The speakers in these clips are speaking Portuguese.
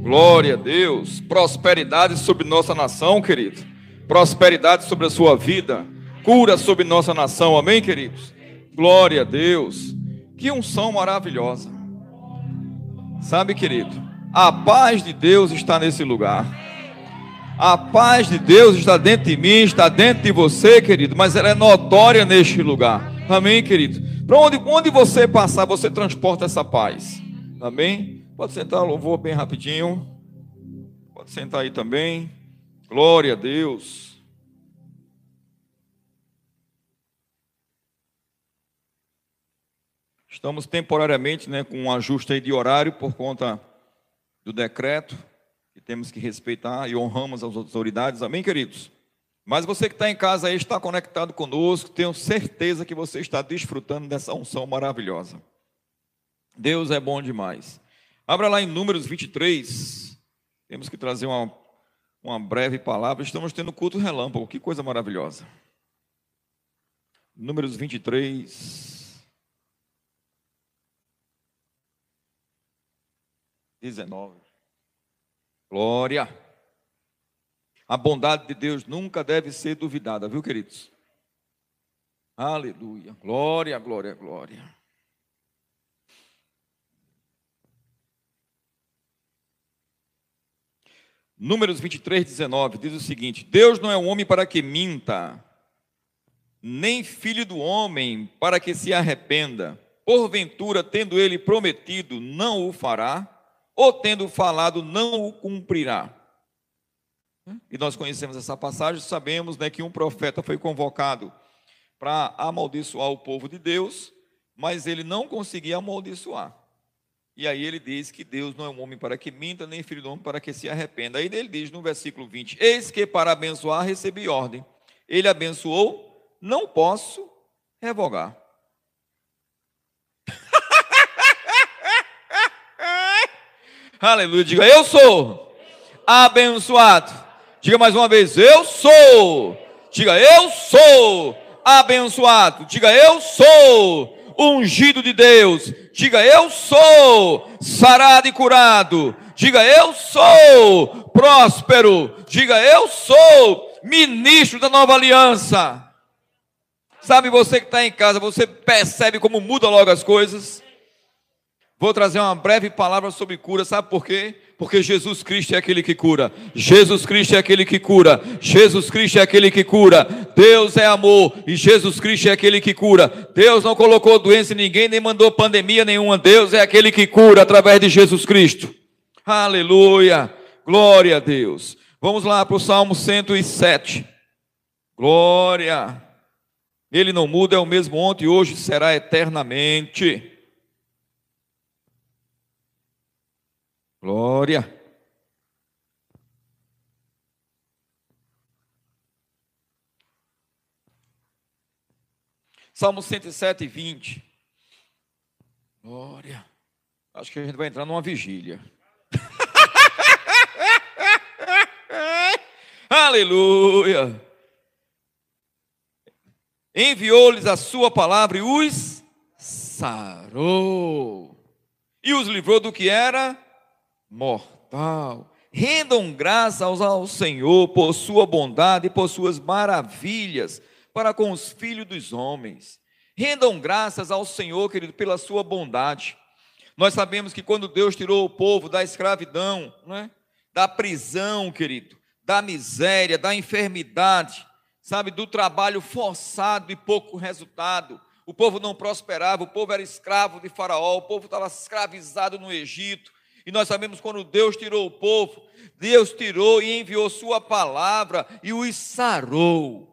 Glória a Deus. Prosperidade sobre nossa nação, querido. Prosperidade sobre a sua vida. Cura sobre nossa nação. Amém, queridos? Glória a Deus. Que unção maravilhosa. Sabe, querido? A paz de Deus está nesse lugar. A paz de Deus está dentro de mim, está dentro de você, querido, mas ela é notória neste lugar. Amém, querido? Para onde, onde você passar, você transporta essa paz. Amém? Pode sentar, louvor bem rapidinho. Pode sentar aí também. Glória a Deus. Estamos temporariamente né, com um ajuste aí de horário por conta do decreto que temos que respeitar e honramos as autoridades. Amém, queridos? Mas você que está em casa aí, está conectado conosco, tenho certeza que você está desfrutando dessa unção maravilhosa. Deus é bom demais. Abra lá em Números 23. Temos que trazer uma, uma breve palavra. Estamos tendo culto relâmpago. Que coisa maravilhosa. Números 23. 19. Glória. A bondade de Deus nunca deve ser duvidada, viu, queridos? Aleluia. Glória, glória, glória. Números 23, 19 diz o seguinte: Deus não é um homem para que minta, nem filho do homem para que se arrependa. Porventura, tendo ele prometido, não o fará, ou tendo falado, não o cumprirá. E nós conhecemos essa passagem, sabemos né, que um profeta foi convocado para amaldiçoar o povo de Deus, mas ele não conseguia amaldiçoar. E aí ele diz que Deus não é um homem para que minta, nem filho do homem para que se arrependa. Aí ele diz no versículo 20: Eis que para abençoar recebi ordem. Ele abençoou, não posso revogar. Aleluia. Diga, eu sou abençoado. Diga mais uma vez, eu sou. Diga, eu sou abençoado. Diga, eu sou ungido de Deus. Diga, eu sou sarado e curado. Diga, eu sou próspero. Diga, eu sou ministro da nova aliança. Sabe você que está em casa, você percebe como muda logo as coisas? Vou trazer uma breve palavra sobre cura, sabe por quê? Porque Jesus Cristo é aquele que cura. Jesus Cristo é aquele que cura. Jesus Cristo é aquele que cura. Deus é amor e Jesus Cristo é aquele que cura. Deus não colocou doença em ninguém, nem mandou pandemia nenhuma. Deus é aquele que cura através de Jesus Cristo. Aleluia. Glória a Deus. Vamos lá para o Salmo 107. Glória. Ele não muda, é o mesmo ontem e hoje será eternamente. Glória. Salmo 107, 20. Glória. Acho que a gente vai entrar numa vigília. Aleluia. Enviou-lhes a sua palavra e os sarou. E os livrou do que era mortal. Rendam graças ao Senhor por sua bondade e por suas maravilhas para com os filhos dos homens. Rendam graças ao Senhor, querido, pela sua bondade. Nós sabemos que quando Deus tirou o povo da escravidão, né, da prisão, querido, da miséria, da enfermidade, sabe, do trabalho forçado e pouco resultado, o povo não prosperava, o povo era escravo de Faraó, o povo estava escravizado no Egito, e nós sabemos quando Deus tirou o povo, Deus tirou e enviou Sua palavra e os sarou.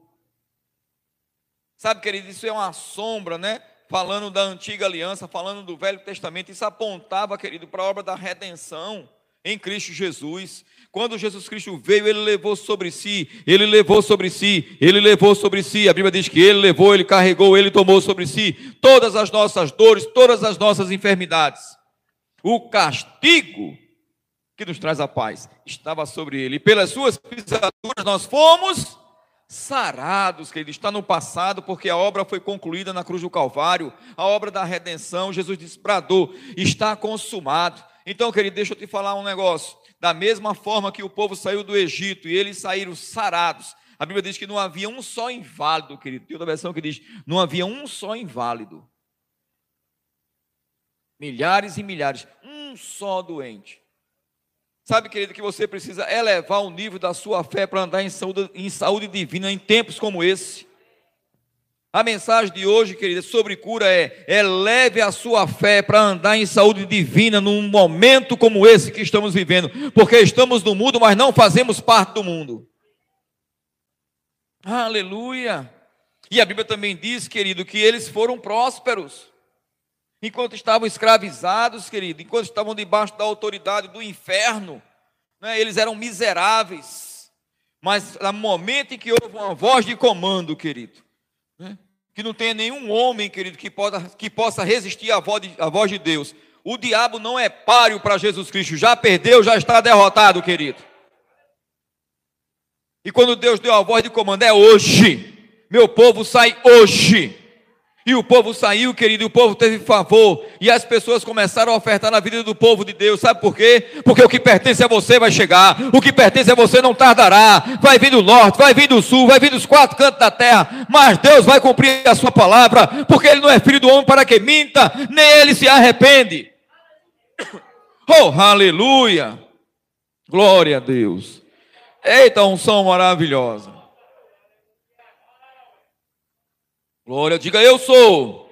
Sabe, querido, isso é uma sombra, né? Falando da antiga aliança, falando do Velho Testamento, isso apontava, querido, para a obra da redenção em Cristo Jesus. Quando Jesus Cristo veio, ele levou sobre si, ele levou sobre si, ele levou sobre si. A Bíblia diz que ele levou, ele carregou, ele tomou sobre si todas as nossas dores, todas as nossas enfermidades. O castigo que nos traz a paz estava sobre ele. E pelas suas pisaduras nós fomos sarados, que ele está no passado, porque a obra foi concluída na cruz do Calvário, a obra da redenção. Jesus disse: Bradou, está consumado. Então, querido, deixa eu te falar um negócio. Da mesma forma que o povo saiu do Egito e eles saíram sarados, a Bíblia diz que não havia um só inválido, querido. Tem outra versão que diz: não havia um só inválido. Milhares e milhares, um só doente. Sabe, querido, que você precisa elevar o nível da sua fé para andar em saúde, em saúde divina em tempos como esse. A mensagem de hoje, querida, sobre cura é: eleve a sua fé para andar em saúde divina num momento como esse que estamos vivendo, porque estamos no mundo, mas não fazemos parte do mundo. Aleluia! E a Bíblia também diz, querido, que eles foram prósperos. Enquanto estavam escravizados, querido, enquanto estavam debaixo da autoridade do inferno, né, eles eram miseráveis. Mas no momento em que houve uma voz de comando, querido, né, que não tenha nenhum homem, querido, que, possa, que possa resistir à voz, de, à voz de Deus, o diabo não é páreo para Jesus Cristo, já perdeu, já está derrotado, querido. E quando Deus deu a voz de comando, é hoje. Meu povo sai hoje. E o povo saiu, querido, e o povo teve favor. E as pessoas começaram a ofertar na vida do povo de Deus. Sabe por quê? Porque o que pertence a você vai chegar. O que pertence a você não tardará. Vai vir do norte, vai vir do sul, vai vir dos quatro cantos da terra. Mas Deus vai cumprir a sua palavra. Porque Ele não é filho do homem para que minta, nem Ele se arrepende. Oh, aleluia! Glória a Deus. Eita, unção maravilhosa. Glória, diga eu sou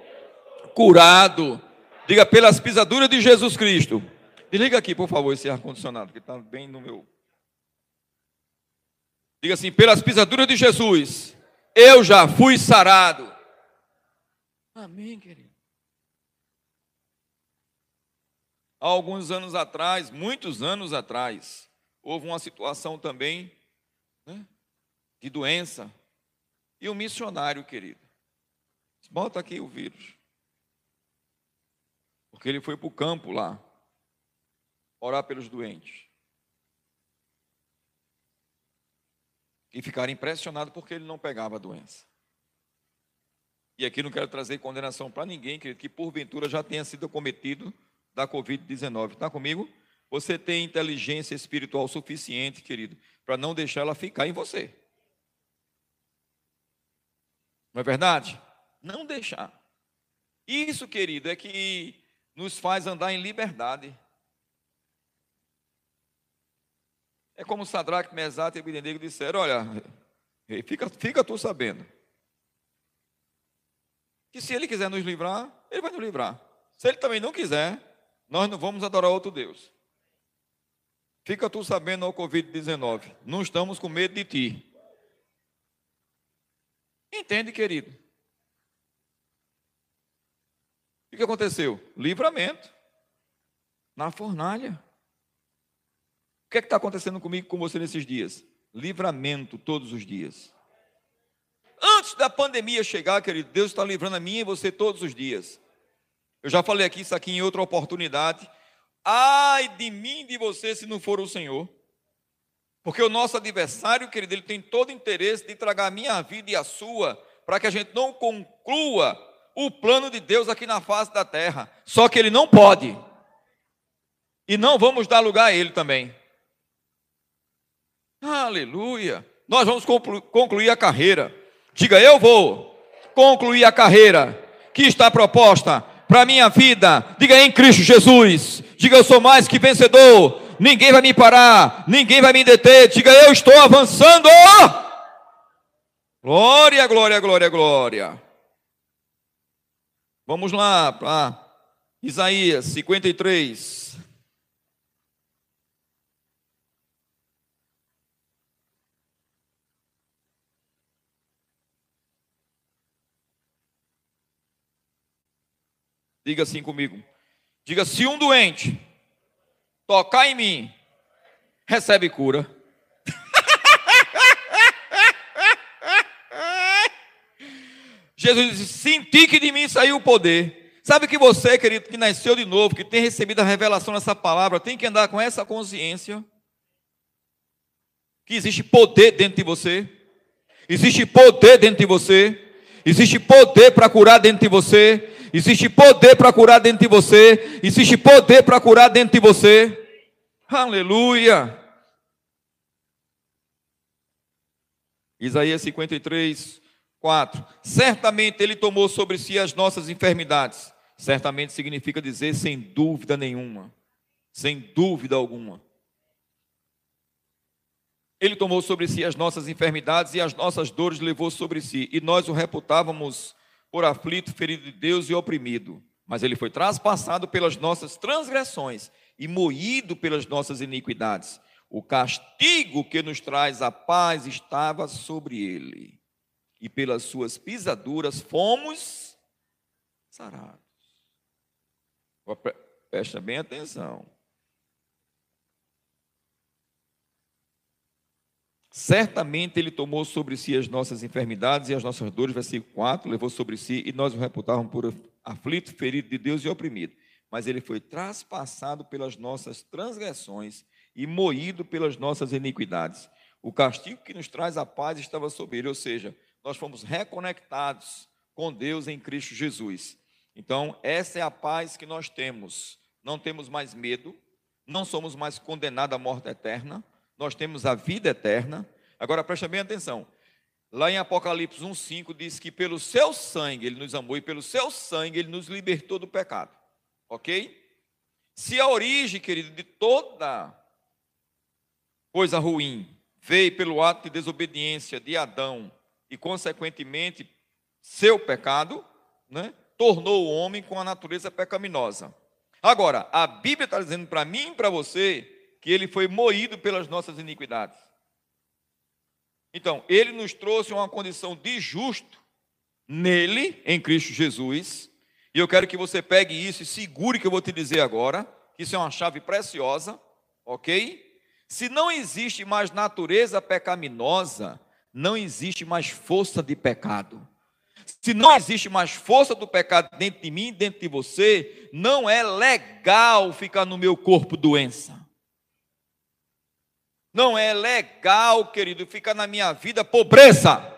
curado. Diga pelas pisaduras de Jesus Cristo. Desliga aqui, por favor, esse ar-condicionado, que está bem no meu. Diga assim: pelas pisaduras de Jesus, eu já fui sarado. Amém, querido. Há alguns anos atrás, muitos anos atrás, houve uma situação também né, de doença. E um missionário, querido, bota aqui o vírus. Porque ele foi para o campo lá, orar pelos doentes. E ficaram impressionados porque ele não pegava a doença. E aqui não quero trazer condenação para ninguém, querido, que porventura já tenha sido cometido da Covid-19. Está comigo? Você tem inteligência espiritual suficiente, querido, para não deixar ela ficar em você. Não é verdade? Não deixar. Isso, querido, é que nos faz andar em liberdade. É como Sadraque, Mesaque e Abednego disseram, olha, fica, fica tu sabendo. Que se ele quiser nos livrar, ele vai nos livrar. Se ele também não quiser, nós não vamos adorar outro Deus. Fica tu sabendo ao Covid-19. Não estamos com medo de ti. Entende, querido? O que aconteceu? Livramento. Na fornalha. O que é está acontecendo comigo com você nesses dias? Livramento todos os dias. Antes da pandemia chegar, querido, Deus está livrando a mim e você todos os dias. Eu já falei aqui isso aqui em outra oportunidade. Ai de mim e de você se não for o Senhor. Porque o nosso adversário, querido, ele tem todo interesse de tragar a minha vida e a sua, para que a gente não conclua o plano de Deus aqui na face da terra. Só que ele não pode. E não vamos dar lugar a ele também. Aleluia. Nós vamos concluir a carreira. Diga, eu vou concluir a carreira que está proposta para minha vida. Diga em Cristo Jesus. Diga eu sou mais que vencedor. Ninguém vai me parar, ninguém vai me deter. Diga eu estou avançando. Glória, glória, glória, glória. Vamos lá para Isaías 53. Diga assim comigo. Diga: se um doente tocar em mim, recebe cura. Jesus disse: Senti que de mim saiu o poder. Sabe que você, querido, que nasceu de novo, que tem recebido a revelação dessa palavra, tem que andar com essa consciência que existe poder dentro de você, existe poder dentro de você, existe poder para curar dentro de você, Existe poder para curar dentro de você. Existe poder para curar dentro de você. Aleluia. Isaías 53, 4. Certamente ele tomou sobre si as nossas enfermidades. Certamente significa dizer sem dúvida nenhuma. Sem dúvida alguma. Ele tomou sobre si as nossas enfermidades e as nossas dores levou sobre si. E nós o reputávamos por aflito, ferido de Deus e oprimido. Mas ele foi traspassado pelas nossas transgressões e moído pelas nossas iniquidades. O castigo que nos traz a paz estava sobre ele. E pelas suas pisaduras fomos sarados. Presta bem atenção. Certamente ele tomou sobre si as nossas enfermidades e as nossas dores, versículo 4, levou sobre si e nós o reputávamos por aflito, ferido de Deus e oprimido. Mas ele foi traspassado pelas nossas transgressões e moído pelas nossas iniquidades. O castigo que nos traz a paz estava sobre ele, ou seja, nós fomos reconectados com Deus em Cristo Jesus. Então, essa é a paz que nós temos. Não temos mais medo, não somos mais condenados à morte eterna nós temos a vida eterna. Agora presta bem atenção. Lá em Apocalipse 1,5 diz que pelo seu sangue ele nos amou e pelo seu sangue ele nos libertou do pecado. Ok? Se a origem, querido, de toda coisa ruim veio pelo ato de desobediência de Adão e, consequentemente, seu pecado, né, tornou o homem com a natureza pecaminosa. Agora, a Bíblia está dizendo para mim e para você que ele foi moído pelas nossas iniquidades. Então, ele nos trouxe uma condição de justo nele, em Cristo Jesus. E eu quero que você pegue isso e segure que eu vou te dizer agora, que isso é uma chave preciosa, ok? Se não existe mais natureza pecaminosa, não existe mais força de pecado. Se não existe mais força do pecado dentro de mim, dentro de você, não é legal ficar no meu corpo doença. Não é legal, querido, ficar na minha vida pobreza.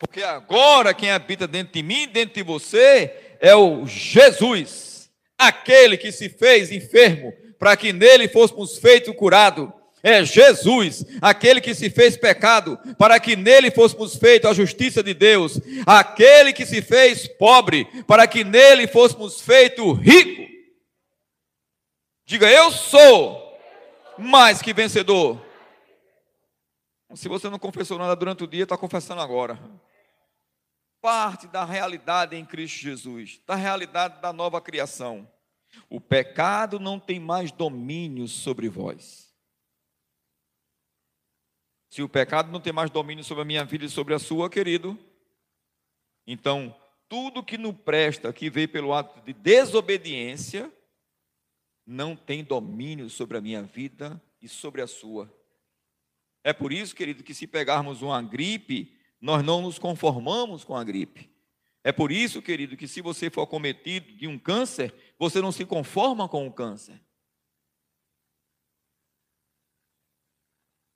Porque agora quem habita dentro de mim, dentro de você, é o Jesus, aquele que se fez enfermo, para que nele fôssemos feitos curados. É Jesus, aquele que se fez pecado, para que nele fôssemos feitos a justiça de Deus, aquele que se fez pobre, para que nele fôssemos feitos ricos. Diga, eu sou mais que vencedor. Se você não confessou nada durante o dia, está confessando agora. Parte da realidade em Cristo Jesus, da realidade da nova criação. O pecado não tem mais domínio sobre vós. Se o pecado não tem mais domínio sobre a minha vida e sobre a sua, querido, então tudo que não presta, que veio pelo ato de desobediência, não tem domínio sobre a minha vida e sobre a sua. É por isso, querido, que se pegarmos uma gripe, nós não nos conformamos com a gripe. É por isso, querido, que se você for cometido de um câncer, você não se conforma com o câncer.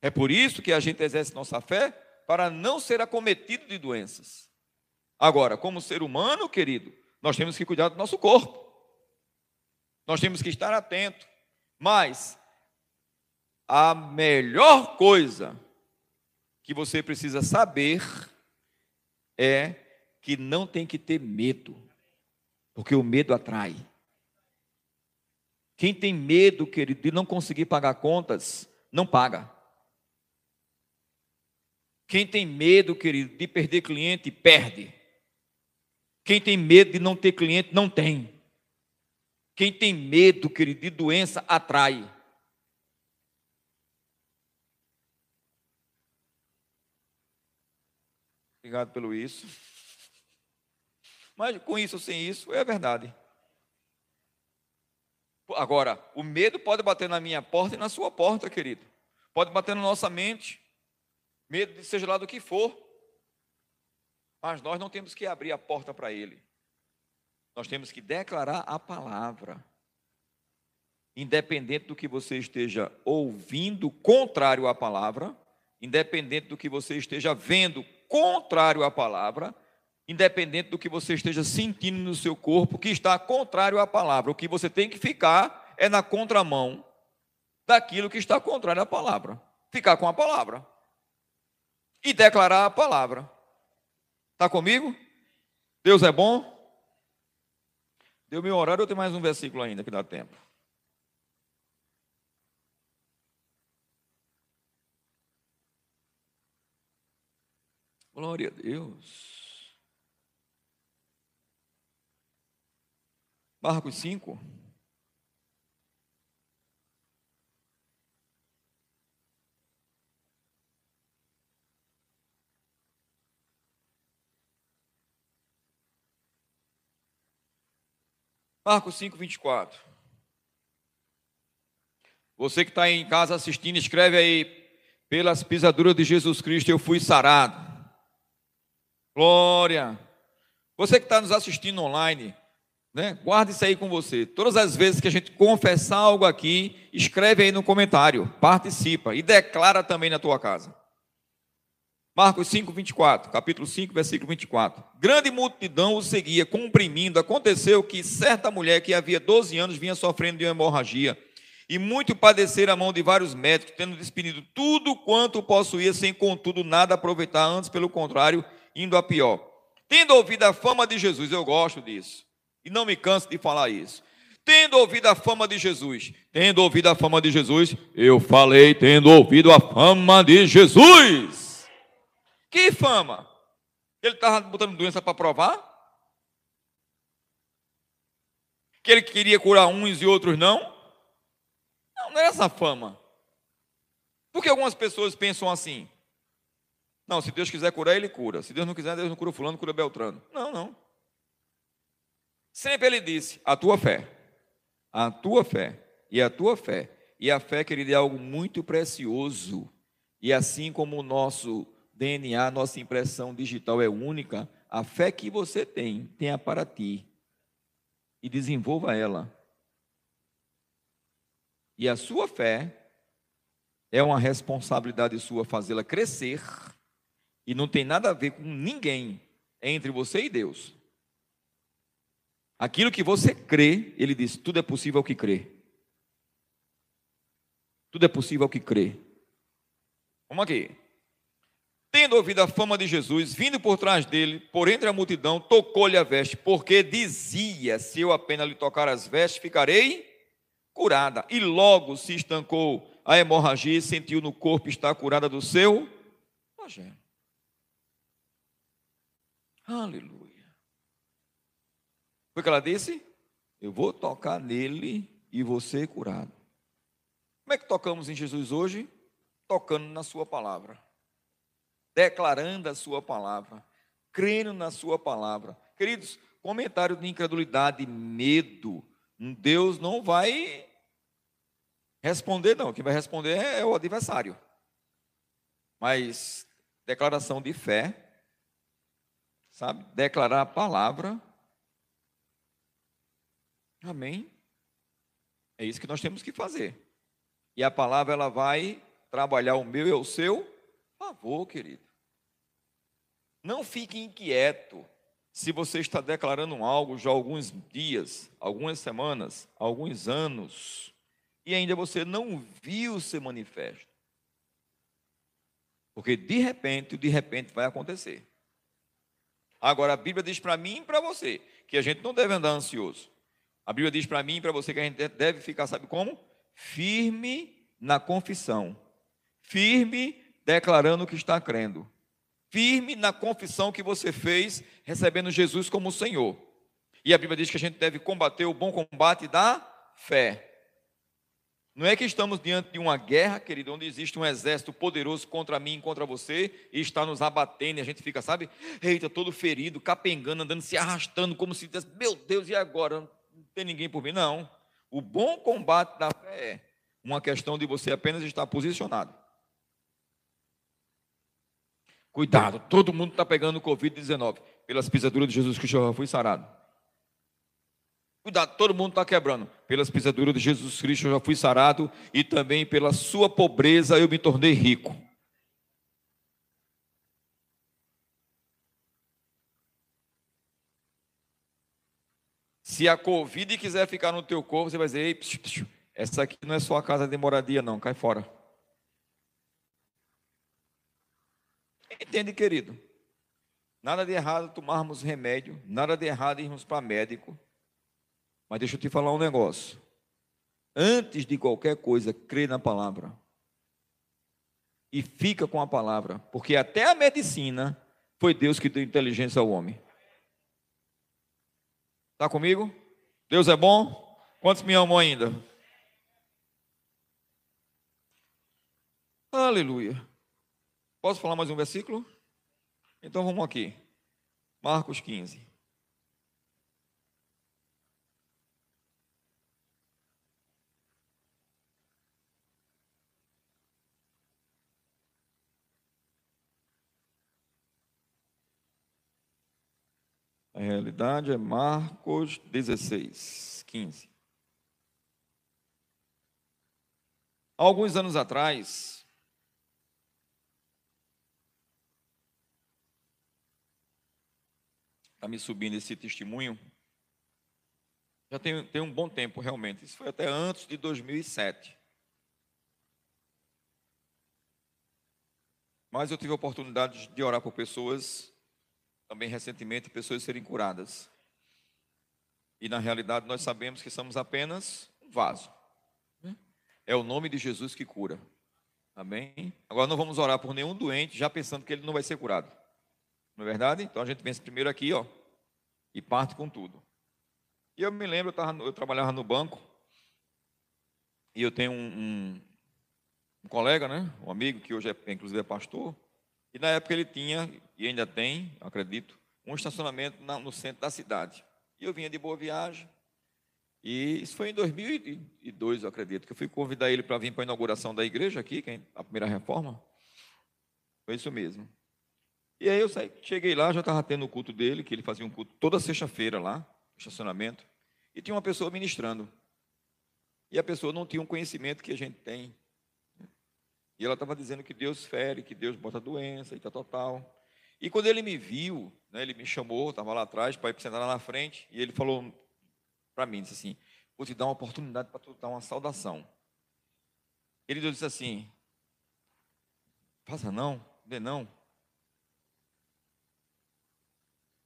É por isso que a gente exerce nossa fé para não ser acometido de doenças. Agora, como ser humano, querido, nós temos que cuidar do nosso corpo. Nós temos que estar atentos. Mas a melhor coisa que você precisa saber é que não tem que ter medo, porque o medo atrai. Quem tem medo, querido, de não conseguir pagar contas, não paga. Quem tem medo, querido, de perder cliente, perde. Quem tem medo de não ter cliente, não tem. Quem tem medo, querido, de doença, atrai. Obrigado pelo isso. Mas com isso ou sem isso, é verdade. Agora, o medo pode bater na minha porta e na sua porta, querido. Pode bater na nossa mente. Medo de seja lá do que for. Mas nós não temos que abrir a porta para ele. Nós temos que declarar a palavra. Independente do que você esteja ouvindo contrário à palavra, independente do que você esteja vendo contrário à palavra, independente do que você esteja sentindo no seu corpo, que está contrário à palavra. O que você tem que ficar é na contramão daquilo que está contrário à palavra. Ficar com a palavra. E declarar a palavra. Está comigo? Deus é bom? Deu meu horário, eu tenho mais um versículo ainda que dá tempo. Glória a Deus. Marcos 5. Marcos 5, 24. Você que está em casa assistindo, escreve aí, pelas pisaduras de Jesus Cristo eu fui sarado. Glória. Você que está nos assistindo online, né? Guarde isso aí com você. Todas as vezes que a gente confessar algo aqui, escreve aí no comentário, participa e declara também na tua casa. Marcos 5, 24, capítulo 5, versículo 24. Grande multidão o seguia, comprimindo. Aconteceu que certa mulher que havia 12 anos vinha sofrendo de uma hemorragia e muito padecer a mão de vários médicos, tendo despedido tudo quanto possuía, sem contudo nada aproveitar, antes pelo contrário, indo a pior. Tendo ouvido a fama de Jesus, eu gosto disso e não me canso de falar isso. Tendo ouvido a fama de Jesus, tendo ouvido a fama de Jesus, eu falei, tendo ouvido a fama de Jesus. Que fama? Ele estava botando doença para provar? Que ele queria curar uns e outros não? Não, não era essa fama. Porque algumas pessoas pensam assim: não, se Deus quiser curar, ele cura. Se Deus não quiser, Deus não cura fulano, cura Beltrano. Não, não. Sempre ele disse: a tua fé, a tua fé e a tua fé. E a fé, querido, é algo muito precioso. E assim como o nosso DNA, nossa impressão digital é única, a fé que você tem, tenha para ti. E desenvolva ela. E a sua fé é uma responsabilidade sua fazê-la crescer. E não tem nada a ver com ninguém entre você e Deus. Aquilo que você crê, ele diz: tudo é possível ao que crê. Tudo é possível ao que crê. Vamos aqui. Tendo ouvido a fama de Jesus, vindo por trás dele, por entre a multidão, tocou-lhe a veste, porque dizia: Se eu apenas lhe tocar as vestes, ficarei curada. E logo se estancou a hemorragia e sentiu no corpo estar curada do seu flagelo. Aleluia. Foi que ela disse? Eu vou tocar nele e você curado. Como é que tocamos em Jesus hoje? Tocando na Sua palavra, declarando a Sua palavra, crendo na Sua palavra. Queridos, comentário de incredulidade, medo, Deus não vai responder, não. Quem vai responder é o adversário. Mas declaração de fé, sabe? Declarar a palavra Amém? É isso que nós temos que fazer. E a palavra ela vai trabalhar o meu e o seu favor, querido. Não fique inquieto se você está declarando algo já há alguns dias, algumas semanas, alguns anos, e ainda você não viu ser manifesto. Porque de repente, de repente vai acontecer. Agora a Bíblia diz para mim e para você que a gente não deve andar ansioso. A Bíblia diz para mim e para você que a gente deve ficar, sabe como? Firme na confissão. Firme declarando que está crendo. Firme na confissão que você fez, recebendo Jesus como Senhor. E a Bíblia diz que a gente deve combater o bom combate da fé. Não é que estamos diante de uma guerra, querido, onde existe um exército poderoso contra mim e contra você e está nos abatendo e a gente fica, sabe, eita, todo ferido, capengando, andando, se arrastando, como se dissesse, meu Deus, e agora? tem ninguém por mim. Não. O bom combate da fé é uma questão de você apenas estar posicionado. Cuidado, todo mundo está pegando o Covid-19. Pelas pisaduras de Jesus Cristo, eu fui sarado. Cuidado, todo mundo está quebrando. Pelas pisaduras de Jesus Cristo eu já fui sarado, e também pela sua pobreza eu me tornei rico. Se a Covid quiser ficar no teu corpo, você vai dizer: Ei, psiu, psiu, essa aqui não é sua casa de moradia, não, cai fora. Entende, querido? Nada de errado tomarmos remédio, nada de errado irmos para médico. Mas deixa eu te falar um negócio. Antes de qualquer coisa, crê na palavra. E fica com a palavra, porque até a medicina foi Deus que deu inteligência ao homem. Está comigo? Deus é bom? Quantos me amam ainda? Aleluia. Posso falar mais um versículo? Então vamos aqui. Marcos 15. A realidade é Marcos 16, 15. Há alguns anos atrás, está me subindo esse testemunho. Já tem, tem um bom tempo, realmente. Isso foi até antes de 2007. Mas eu tive a oportunidade de orar por pessoas, também recentemente, pessoas serem curadas. E na realidade nós sabemos que somos apenas um vaso. É o nome de Jesus que cura. Amém? Agora não vamos orar por nenhum doente já pensando que ele não vai ser curado. Não é verdade? Então a gente pensa primeiro aqui, ó, e parte com tudo. E eu me lembro, eu, tava, eu trabalhava no banco, e eu tenho um, um, um, colega, né, um amigo, que hoje é, inclusive é pastor, e na época ele tinha, e ainda tem, acredito, um estacionamento na, no centro da cidade. E eu vinha de boa viagem, e isso foi em 2002, eu acredito, que eu fui convidar ele para vir para a inauguração da igreja aqui, é a primeira reforma. Foi isso mesmo. E aí eu saí, cheguei lá, já estava tendo o culto dele, que ele fazia um culto toda sexta-feira lá, estacionamento, e tinha uma pessoa ministrando. E a pessoa não tinha um conhecimento que a gente tem. E ela estava dizendo que Deus fere, que Deus bota doença e tal, tal, tal. E quando ele me viu, né, ele me chamou, estava lá atrás, para ir sentar lá na frente, e ele falou para mim, disse assim, vou te dar uma oportunidade para tu dar uma saudação. Ele disse assim, faça não, dê não.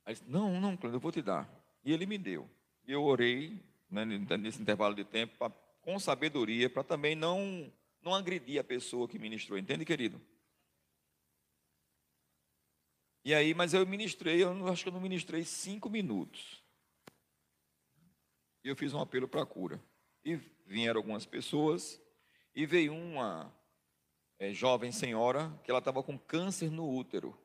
Aí disse, não, não, Cláudio, eu vou te dar. E ele me deu. E eu orei né, nesse intervalo de tempo pra, com sabedoria para também não, não agredir a pessoa que ministrou. Entende, querido? E aí, mas eu ministrei, eu acho que eu não ministrei cinco minutos. E eu fiz um apelo para a cura. E vieram algumas pessoas, e veio uma é, jovem senhora que ela estava com câncer no útero.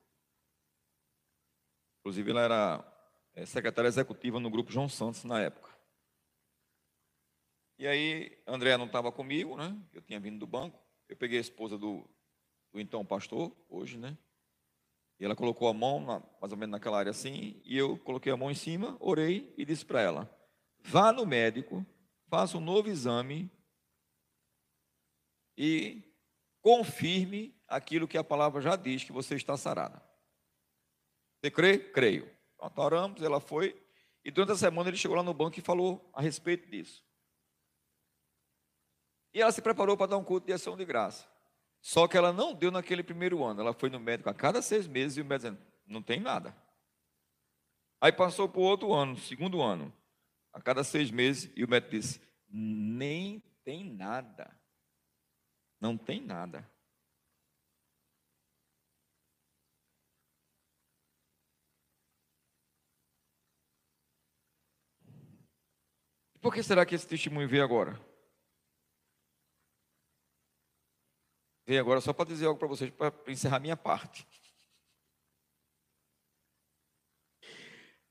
Inclusive, ela era é, secretária executiva no grupo João Santos na época. E aí, André não estava comigo, né? Eu tinha vindo do banco. Eu peguei a esposa do, do então pastor, hoje, né? E ela colocou a mão, na, mais ou menos naquela área assim, e eu coloquei a mão em cima, orei e disse para ela: vá no médico, faça um novo exame e confirme aquilo que a palavra já diz, que você está sarada. Você crê? Creio. Nós oramos, ela foi. E durante a semana ele chegou lá no banco e falou a respeito disso. E ela se preparou para dar um culto de ação de graça. Só que ela não deu naquele primeiro ano. Ela foi no médico a cada seis meses e o médico dizendo, não tem nada. Aí passou para o outro ano, segundo ano, a cada seis meses, e o médico disse, nem tem nada. Não tem nada. Por que será que esse testemunho veio agora? Veio agora só para dizer algo para vocês, para encerrar minha parte.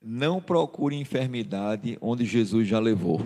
Não procure enfermidade onde Jesus já levou.